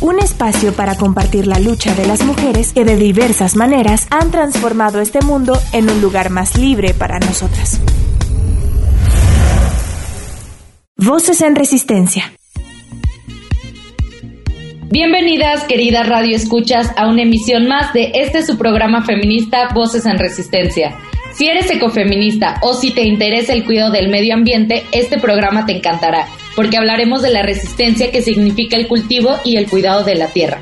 Un espacio para compartir la lucha de las mujeres que de diversas maneras han transformado este mundo en un lugar más libre para nosotras. Voces en Resistencia. Bienvenidas, queridas Radio Escuchas, a una emisión más de este su programa feminista Voces en Resistencia. Si eres ecofeminista o si te interesa el cuidado del medio ambiente, este programa te encantará, porque hablaremos de la resistencia que significa el cultivo y el cuidado de la tierra.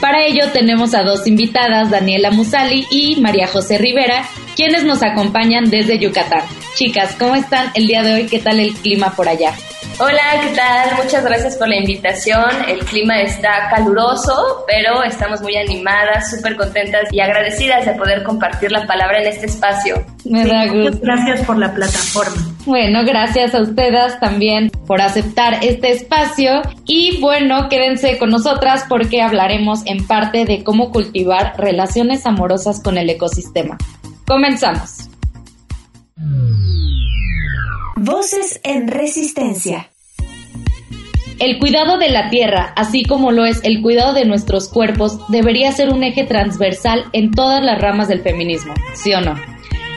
Para ello tenemos a dos invitadas, Daniela Musali y María José Rivera, quienes nos acompañan desde Yucatán. Chicas, ¿cómo están el día de hoy? ¿Qué tal el clima por allá? Hola, ¿qué tal? Muchas gracias por la invitación. El clima está caluroso, pero estamos muy animadas, súper contentas y agradecidas de poder compartir la palabra en este espacio. Me da gusto. Gracias por la plataforma. Bueno, gracias a ustedes también por aceptar este espacio y bueno, quédense con nosotras porque hablaremos en parte de cómo cultivar relaciones amorosas con el ecosistema. Comenzamos. Voces en Resistencia. El cuidado de la tierra, así como lo es el cuidado de nuestros cuerpos, debería ser un eje transversal en todas las ramas del feminismo, ¿sí o no?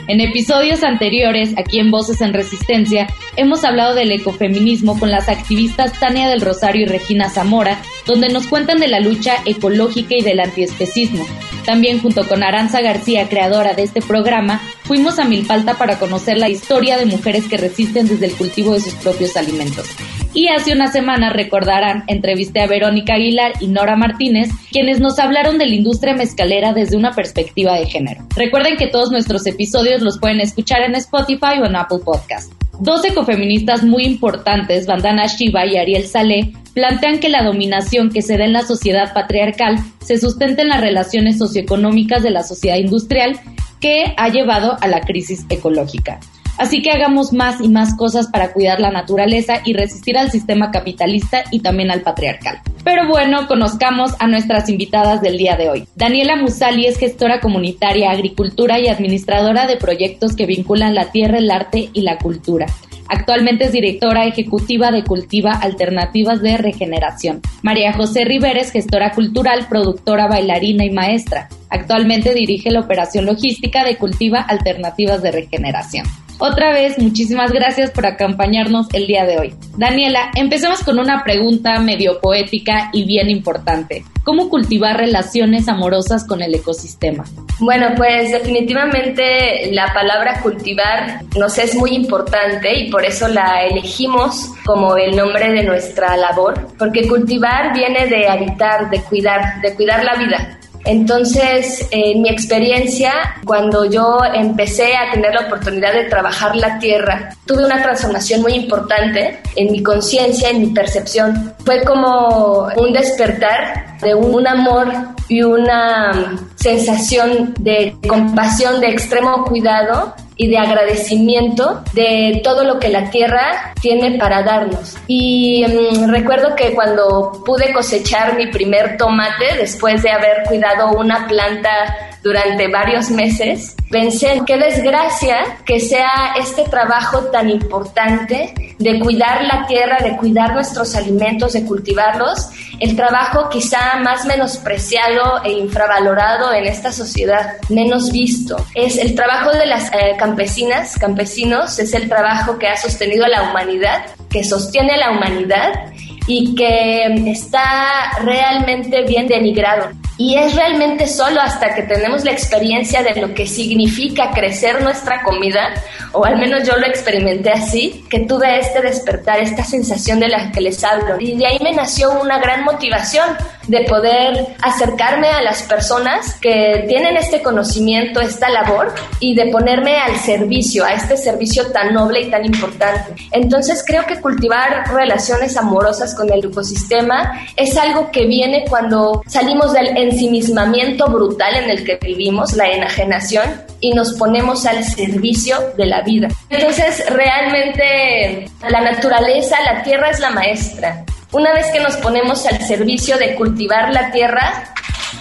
En episodios anteriores, aquí en Voces en Resistencia, hemos hablado del ecofeminismo con las activistas Tania del Rosario y Regina Zamora, donde nos cuentan de la lucha ecológica y del antiespecismo. También junto con Aranza García, creadora de este programa, fuimos a Milpalta para conocer la historia de mujeres que resisten desde el cultivo de sus propios alimentos. Y hace una semana, recordarán, entrevisté a Verónica Aguilar y Nora Martínez, quienes nos hablaron de la industria mezcalera desde una perspectiva de género. Recuerden que todos nuestros episodios los pueden escuchar en Spotify o en Apple Podcast. Dos ecofeministas muy importantes, Vandana Shiva y Ariel Saleh, plantean que la dominación que se da en la sociedad patriarcal se sustenta en las relaciones socioeconómicas de la sociedad industrial que ha llevado a la crisis ecológica. Así que hagamos más y más cosas para cuidar la naturaleza y resistir al sistema capitalista y también al patriarcal. Pero bueno, conozcamos a nuestras invitadas del día de hoy. Daniela Musali es gestora comunitaria, agricultura y administradora de proyectos que vinculan la tierra, el arte y la cultura. Actualmente es directora ejecutiva de Cultiva Alternativas de Regeneración. María José Rivera es gestora cultural, productora, bailarina y maestra. Actualmente dirige la operación logística de Cultiva Alternativas de Regeneración. Otra vez, muchísimas gracias por acompañarnos el día de hoy. Daniela, empecemos con una pregunta medio poética y bien importante. ¿Cómo cultivar relaciones amorosas con el ecosistema? Bueno, pues definitivamente la palabra cultivar nos es muy importante y por eso la elegimos como el nombre de nuestra labor, porque cultivar viene de habitar, de cuidar, de cuidar la vida. Entonces, en mi experiencia, cuando yo empecé a tener la oportunidad de trabajar la tierra, tuve una transformación muy importante en mi conciencia, en mi percepción. Fue como un despertar de un amor y una sensación de compasión, de extremo cuidado y de agradecimiento de todo lo que la tierra tiene para darnos. Y mm, recuerdo que cuando pude cosechar mi primer tomate, después de haber cuidado una planta durante varios meses, pensé, qué desgracia que sea este trabajo tan importante de cuidar la tierra, de cuidar nuestros alimentos, de cultivarlos, el trabajo quizá más menospreciado e infravalorado en esta sociedad, menos visto. Es el trabajo de las eh, campesinas, campesinos, es el trabajo que ha sostenido a la humanidad, que sostiene a la humanidad y que está realmente bien denigrado. Y es realmente solo hasta que tenemos la experiencia de lo que significa crecer nuestra comida, o al menos yo lo experimenté así, que tuve este despertar, esta sensación de la que les hablo. Y de ahí me nació una gran motivación de poder acercarme a las personas que tienen este conocimiento, esta labor y de ponerme al servicio, a este servicio tan noble y tan importante. Entonces creo que cultivar relaciones amorosas con el ecosistema es algo que viene cuando salimos del ensimismamiento brutal en el que vivimos, la enajenación, y nos ponemos al servicio de la vida. Entonces realmente la naturaleza, la tierra es la maestra. Una vez que nos ponemos al servicio de cultivar la tierra,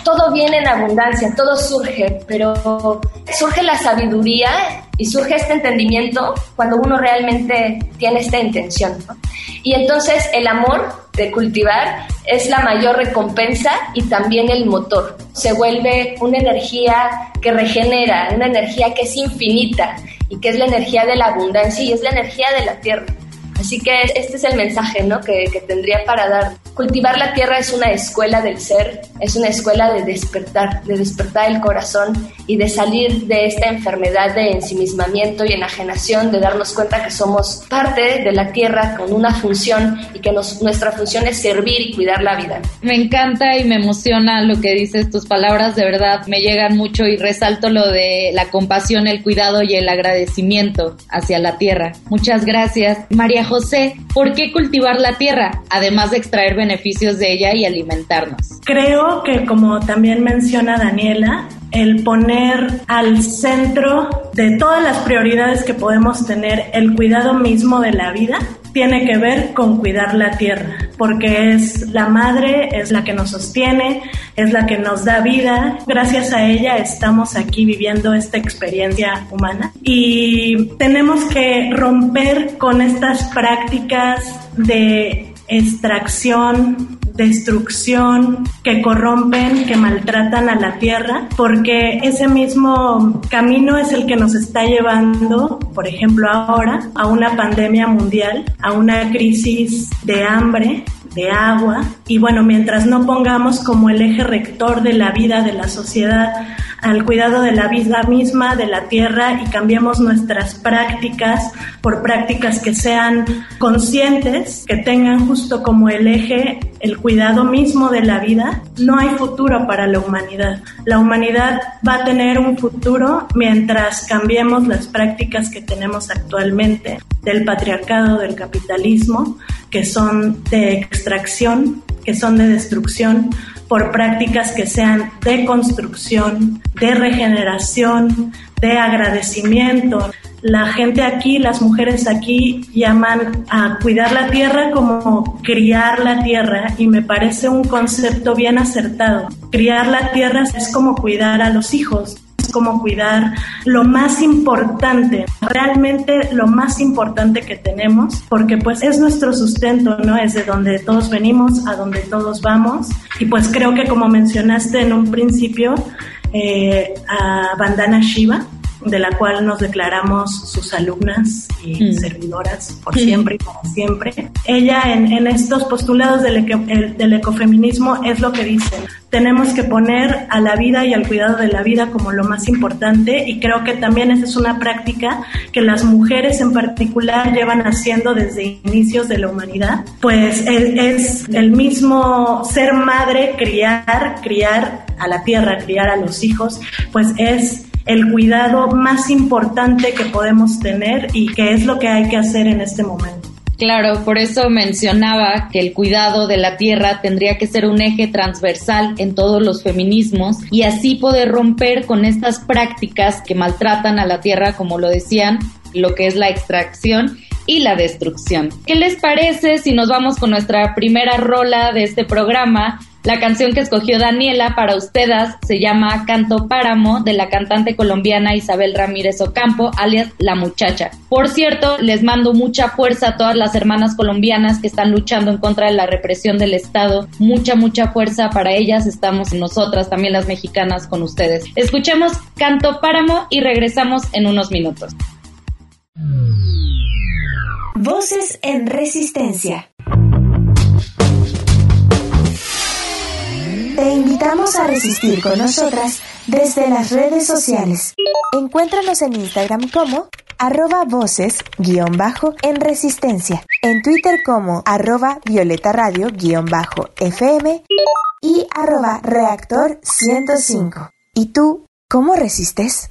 todo viene en abundancia, todo surge, pero surge la sabiduría y surge este entendimiento cuando uno realmente tiene esta intención. Y entonces el amor de cultivar es la mayor recompensa y también el motor. Se vuelve una energía que regenera, una energía que es infinita y que es la energía de la abundancia y es la energía de la tierra. Así que este es el mensaje ¿no? que, que, tendría para dar. Cultivar la tierra es una escuela del ser, es una escuela de despertar, de despertar el corazón y de salir de esta enfermedad de ensimismamiento y enajenación, de darnos cuenta que somos parte de la tierra con una función y que nos, nuestra función es servir y cuidar la vida. Me encanta y me emociona lo que dices, tus palabras de verdad me llegan mucho y resalto lo de la compasión, el cuidado y el agradecimiento hacia la tierra. Muchas gracias. María José, ¿por qué cultivar la tierra, además de extraer beneficios de ella y alimentarnos? Creo que como también menciona Daniela, el poner al centro de todas las prioridades que podemos tener el cuidado mismo de la vida tiene que ver con cuidar la tierra, porque es la madre, es la que nos sostiene, es la que nos da vida. Gracias a ella estamos aquí viviendo esta experiencia humana y tenemos que romper con estas prácticas de extracción, destrucción, que corrompen, que maltratan a la tierra, porque ese mismo camino es el que nos está llevando, por ejemplo, ahora a una pandemia mundial, a una crisis de hambre, de agua, y bueno, mientras no pongamos como el eje rector de la vida de la sociedad al cuidado de la vida misma, de la tierra y cambiemos nuestras prácticas por prácticas que sean conscientes, que tengan justo como el eje el cuidado mismo de la vida, no hay futuro para la humanidad. La humanidad va a tener un futuro mientras cambiemos las prácticas que tenemos actualmente del patriarcado, del capitalismo, que son de extracción, que son de destrucción, por prácticas que sean de construcción, de regeneración, de agradecimiento. La gente aquí, las mujeres aquí llaman a cuidar la tierra como criar la tierra y me parece un concepto bien acertado. Criar la tierra es como cuidar a los hijos como cuidar lo más importante, realmente lo más importante que tenemos, porque pues es nuestro sustento, ¿no? Es de donde todos venimos, a donde todos vamos. Y pues creo que como mencionaste en un principio, eh, a Bandana Shiva, de la cual nos declaramos sus alumnas y mm. servidoras por siempre y para siempre. Ella en, en estos postulados del, del, ecofeminismo es lo que dice, tenemos que poner a la vida y al cuidado de la vida como lo más importante y creo que también esa es una práctica que las mujeres en particular llevan haciendo desde inicios de la humanidad, pues es, es el mismo ser madre, criar, criar a la tierra, criar a los hijos, pues es el cuidado más importante que podemos tener y que es lo que hay que hacer en este momento. Claro, por eso mencionaba que el cuidado de la tierra tendría que ser un eje transversal en todos los feminismos y así poder romper con estas prácticas que maltratan a la tierra, como lo decían, lo que es la extracción y la destrucción. ¿Qué les parece si nos vamos con nuestra primera rola de este programa? La canción que escogió Daniela para ustedes se llama Canto Páramo de la cantante colombiana Isabel Ramírez Ocampo, alias La Muchacha. Por cierto, les mando mucha fuerza a todas las hermanas colombianas que están luchando en contra de la represión del Estado. Mucha, mucha fuerza para ellas. Estamos nosotras, también las mexicanas, con ustedes. Escuchemos Canto Páramo y regresamos en unos minutos. Voces en Resistencia. Te invitamos a resistir con nosotras desde las redes sociales. Encuéntranos en Instagram como arroba voces guion bajo en resistencia, en Twitter como arroba violeta radio guion bajo FM y arroba reactor 105. ¿Y tú, cómo resistes?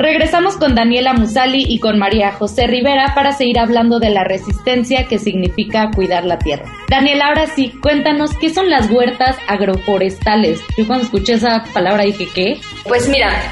Regresamos con Daniela Musali y con María José Rivera para seguir hablando de la resistencia que significa cuidar la tierra. Daniela, ahora sí, cuéntanos qué son las huertas agroforestales. Yo cuando escuché esa palabra dije, ¿qué? Pues mira,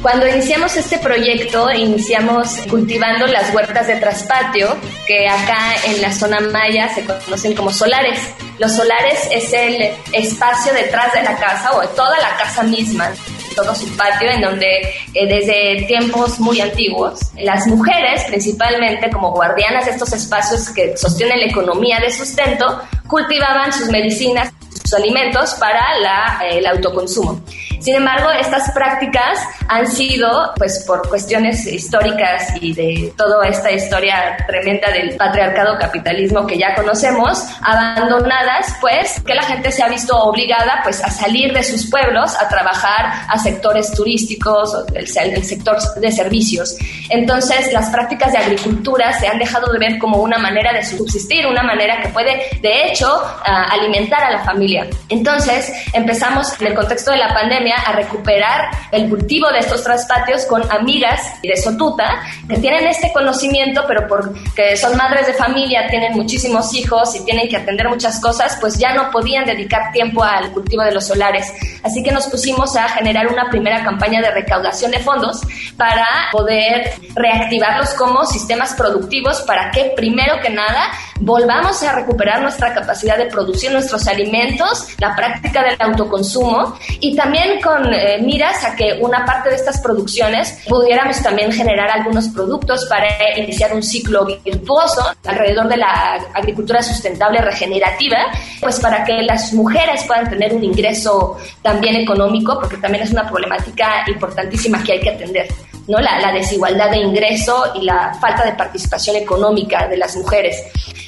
cuando iniciamos este proyecto, iniciamos cultivando las huertas de traspatio, que acá en la zona maya se conocen como solares. Los solares es el espacio detrás de la casa o toda la casa misma todo su patio, en donde eh, desde tiempos muy antiguos, las mujeres, principalmente como guardianas de estos espacios que sostienen la economía de sustento, cultivaban sus medicinas, sus alimentos para la, eh, el autoconsumo. Sin embargo, estas prácticas han sido, pues por cuestiones históricas y de toda esta historia tremenda del patriarcado capitalismo que ya conocemos, abandonadas, pues que la gente se ha visto obligada pues a salir de sus pueblos a trabajar a sectores turísticos, el, el sector de servicios. Entonces, las prácticas de agricultura se han dejado de ver como una manera de subsistir, una manera que puede, de hecho, alimentar a la familia. Entonces, empezamos en el contexto de la pandemia a recuperar el cultivo de estos traspatios con amigas de Sotuta que tienen este conocimiento, pero porque son madres de familia, tienen muchísimos hijos y tienen que atender muchas cosas, pues ya no podían dedicar tiempo al cultivo de los solares. Así que nos pusimos a generar una primera campaña de recaudación de fondos para poder reactivarlos como sistemas productivos para que primero que nada volvamos a recuperar nuestra capacidad de producir nuestros alimentos, la práctica del autoconsumo y también con eh, miras a que una parte de estas producciones pudiéramos también generar algunos productos para iniciar un ciclo virtuoso alrededor de la agricultura sustentable regenerativa, pues para que las mujeres puedan tener un ingreso también económico, porque también es una problemática importantísima que hay que atender. ¿No? La, desigualdad de ingreso y la falta de participación económica de las mujeres.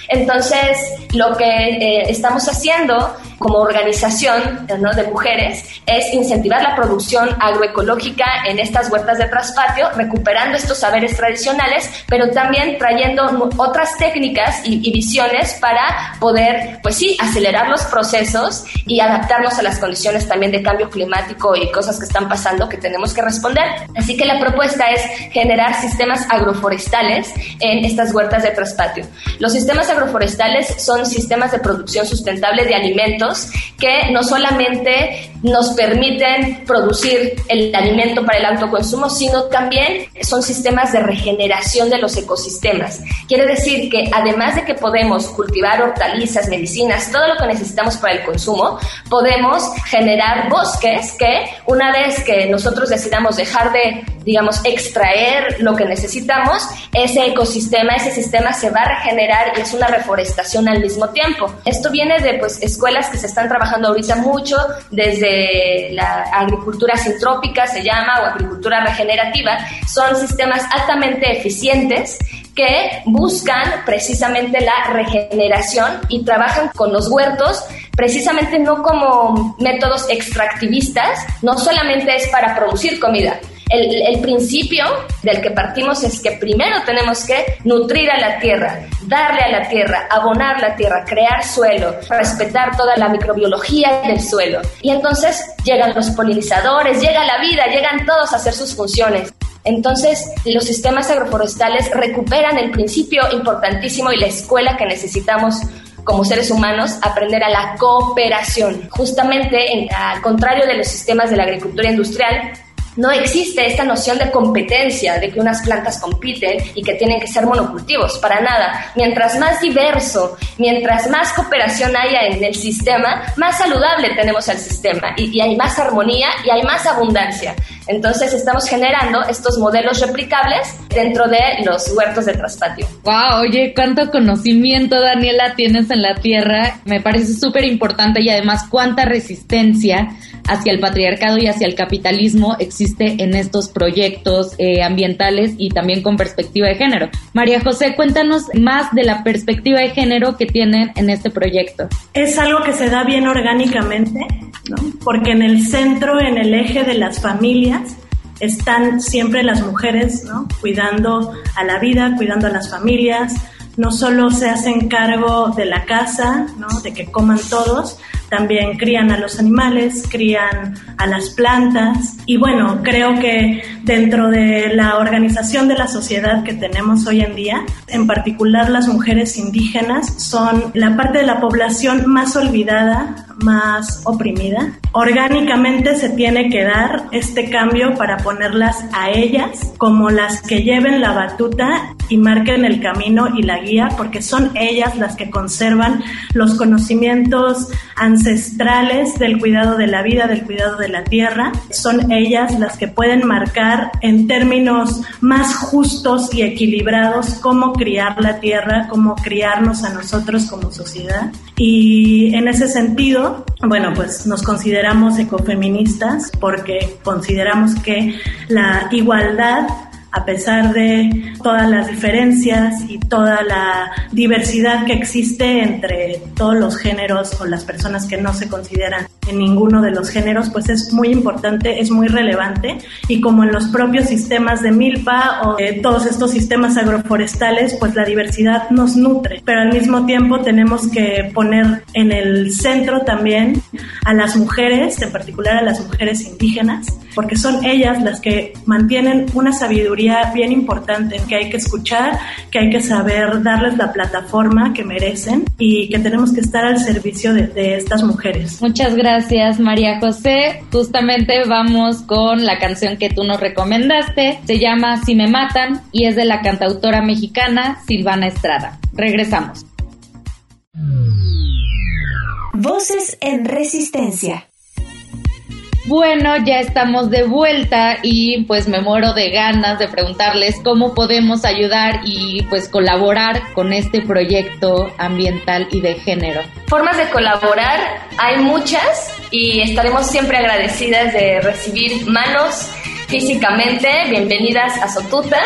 Entonces, lo que eh, estamos haciendo como organización ¿no? de mujeres es incentivar la producción agroecológica en estas huertas de traspatio, recuperando estos saberes tradicionales, pero también trayendo otras técnicas y, y visiones para poder, pues sí, acelerar los procesos y adaptarnos a las condiciones también de cambio climático y cosas que están pasando que tenemos que responder. Así que la propuesta es generar sistemas agroforestales en estas huertas de traspatio. Los sistemas agroforestales son sistemas de producción sustentable de alimentos que no solamente nos permiten producir el alimento para el autoconsumo, sino también son sistemas de regeneración de los ecosistemas. Quiere decir que además de que podemos cultivar hortalizas, medicinas, todo lo que necesitamos para el consumo, podemos generar bosques que una vez que nosotros decidamos dejar de, digamos, extraer lo que necesitamos, ese ecosistema, ese sistema se va a regenerar y es una reforestación al mismo tiempo. Esto viene de pues escuelas que se están trabajando ahorita mucho desde la agricultura sintrópica se llama o agricultura regenerativa, son sistemas altamente eficientes que buscan precisamente la regeneración y trabajan con los huertos precisamente no como métodos extractivistas, no solamente es para producir comida, el, principio del que partimos es que primero tenemos que nutrir a la tierra, darle a la tierra, abonar la tierra, crear suelo, respetar toda la microbiología del suelo. Y entonces llegan los polinizadores, llega la vida, llegan todos a hacer sus funciones. Entonces, los sistemas agroforestales recuperan el principio importantísimo y la escuela que necesitamos como seres humanos aprender a la cooperación. Justamente, al contrario de los sistemas de la agricultura industrial, no existe esta noción de competencia, de que unas plantas compiten y que tienen que ser monocultivos, para nada. Mientras más diverso, mientras más cooperación haya en el sistema, más saludable tenemos el sistema y, y hay más armonía y hay más abundancia. Entonces estamos generando estos modelos replicables dentro de los huertos de traspatio. Wow, oye, cuánto conocimiento, Daniela, tienes en la tierra. Me parece súper importante y además cuánta resistencia hacia el patriarcado y hacia el capitalismo existe en estos proyectos eh, ambientales y también con perspectiva de género. María José, cuéntanos más de la perspectiva de género que tienen en este proyecto. Es algo que se da bien orgánicamente, ¿no? porque en el centro, en el eje de las familias, están siempre las mujeres, ¿no? Cuidando a la vida, cuidando a las familias, no solo se hacen cargo de la casa, ¿no? de que coman todos, también crían a los animales, crían a las plantas y bueno, creo que dentro de la organización de la sociedad que tenemos hoy en día, en particular las mujeres indígenas, son la parte de la población más olvidada, más oprimida. Orgánicamente se tiene que dar este cambio para ponerlas a ellas como las que lleven la batuta y marquen el camino y la guía, porque son ellas las que conservan los conocimientos ancestrales del cuidado de la vida, del cuidado de la tierra. Son ellas las que pueden marcar en términos más justos y equilibrados cómo criar la tierra, cómo criarnos a nosotros como sociedad. Y en ese sentido, bueno, pues nos consideramos ecofeministas porque consideramos que la igualdad a pesar de todas las diferencias y toda la diversidad que existe entre todos los géneros o las personas que no se consideran en ninguno de los géneros, pues es muy importante, es muy relevante. Y como en los propios sistemas de milpa o de todos estos sistemas agroforestales, pues la diversidad nos nutre, pero al mismo tiempo tenemos que poner en el centro también a las mujeres, en particular a las mujeres indígenas, porque son ellas las que mantienen una sabiduría bien importante que hay que escuchar, que hay que saber darles la plataforma que merecen y que tenemos que estar al servicio de, de estas mujeres. Muchas gracias María José. Justamente vamos con la canción que tú nos recomendaste. Se llama Si me matan y es de la cantautora mexicana Silvana Estrada. Regresamos. Voces en resistencia. Bueno, ya estamos de vuelta y pues me muero de ganas de preguntarles cómo podemos ayudar y pues colaborar con este proyecto ambiental y de género. Formas de colaborar hay muchas y estaremos siempre agradecidas de recibir manos físicamente, bienvenidas a Sotuta,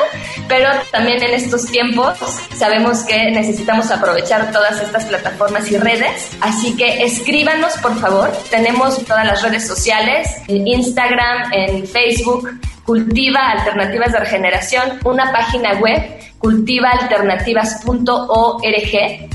pero también en estos tiempos sabemos que necesitamos aprovechar todas estas plataformas y redes, así que escríbanos por favor, tenemos todas las redes sociales, en Instagram, en Facebook, Cultiva Alternativas de Regeneración, una página web, cultivaalternativas.org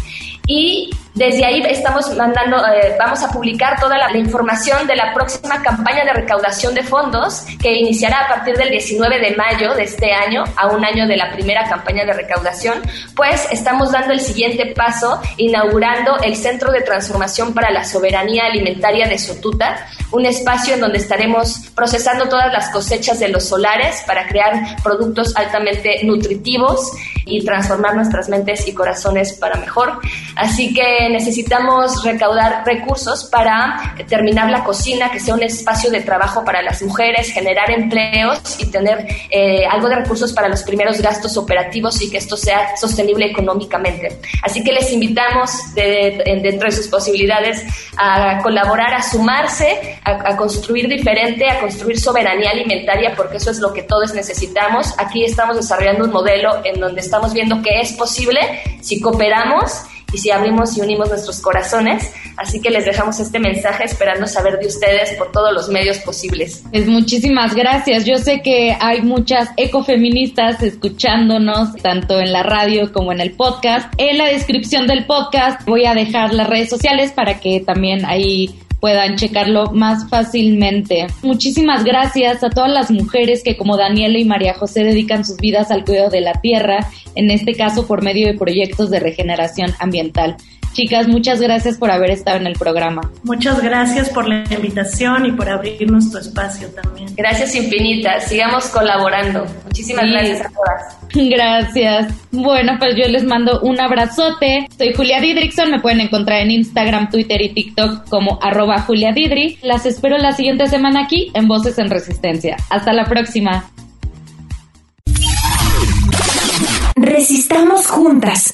y desde ahí estamos mandando, eh, vamos a publicar toda la, información de la próxima campaña de recaudación de fondos que iniciará a partir del 19 de mayo de este año, a un año de la primera campaña de recaudación, pues estamos dando el siguiente paso, inaugurando el Centro de Transformación para la Soberanía Alimentaria de Sotuta, un espacio en donde estaremos procesando todas las cosechas de los solares para crear productos altamente nutritivos y transformar nuestras mentes y corazones para mejor. Así que necesitamos recaudar recursos para terminar la cocina, que sea un espacio de trabajo para las mujeres, generar empleos y tener eh, algo de recursos para los primeros gastos operativos y que esto sea sostenible económicamente. Así que les invitamos dentro de sus posibilidades a colaborar, a sumarse, a, a construir diferente, a construir soberanía alimentaria, porque eso es lo que todos necesitamos. Aquí estamos desarrollando un modelo en donde estamos viendo que es posible si cooperamos y si abrimos y unimos nuestros corazones. Así que les dejamos este mensaje esperando saber de ustedes por todos los medios posibles. Pues muchísimas gracias. Yo sé que hay muchas ecofeministas escuchándonos tanto en la radio como en el podcast. En la descripción del podcast voy a dejar las redes sociales para que también ahí puedan checarlo más fácilmente. Muchísimas gracias a todas las mujeres que como Daniela y María José dedican sus vidas al cuidado de la tierra, en este caso por medio de proyectos de regeneración ambiental. Chicas, muchas gracias por haber estado en el programa. Muchas gracias por la invitación y por abrirnos tu espacio también. Gracias infinitas, sigamos colaborando. Muchísimas gracias a todas. Gracias. Bueno, pues yo les mando un abrazote. Soy Julia Didrikson, me pueden encontrar en Instagram, Twitter y TikTok como arroba Julia Didri. Las espero la siguiente semana aquí en Voces en Resistencia. Hasta la próxima. Resistamos juntas.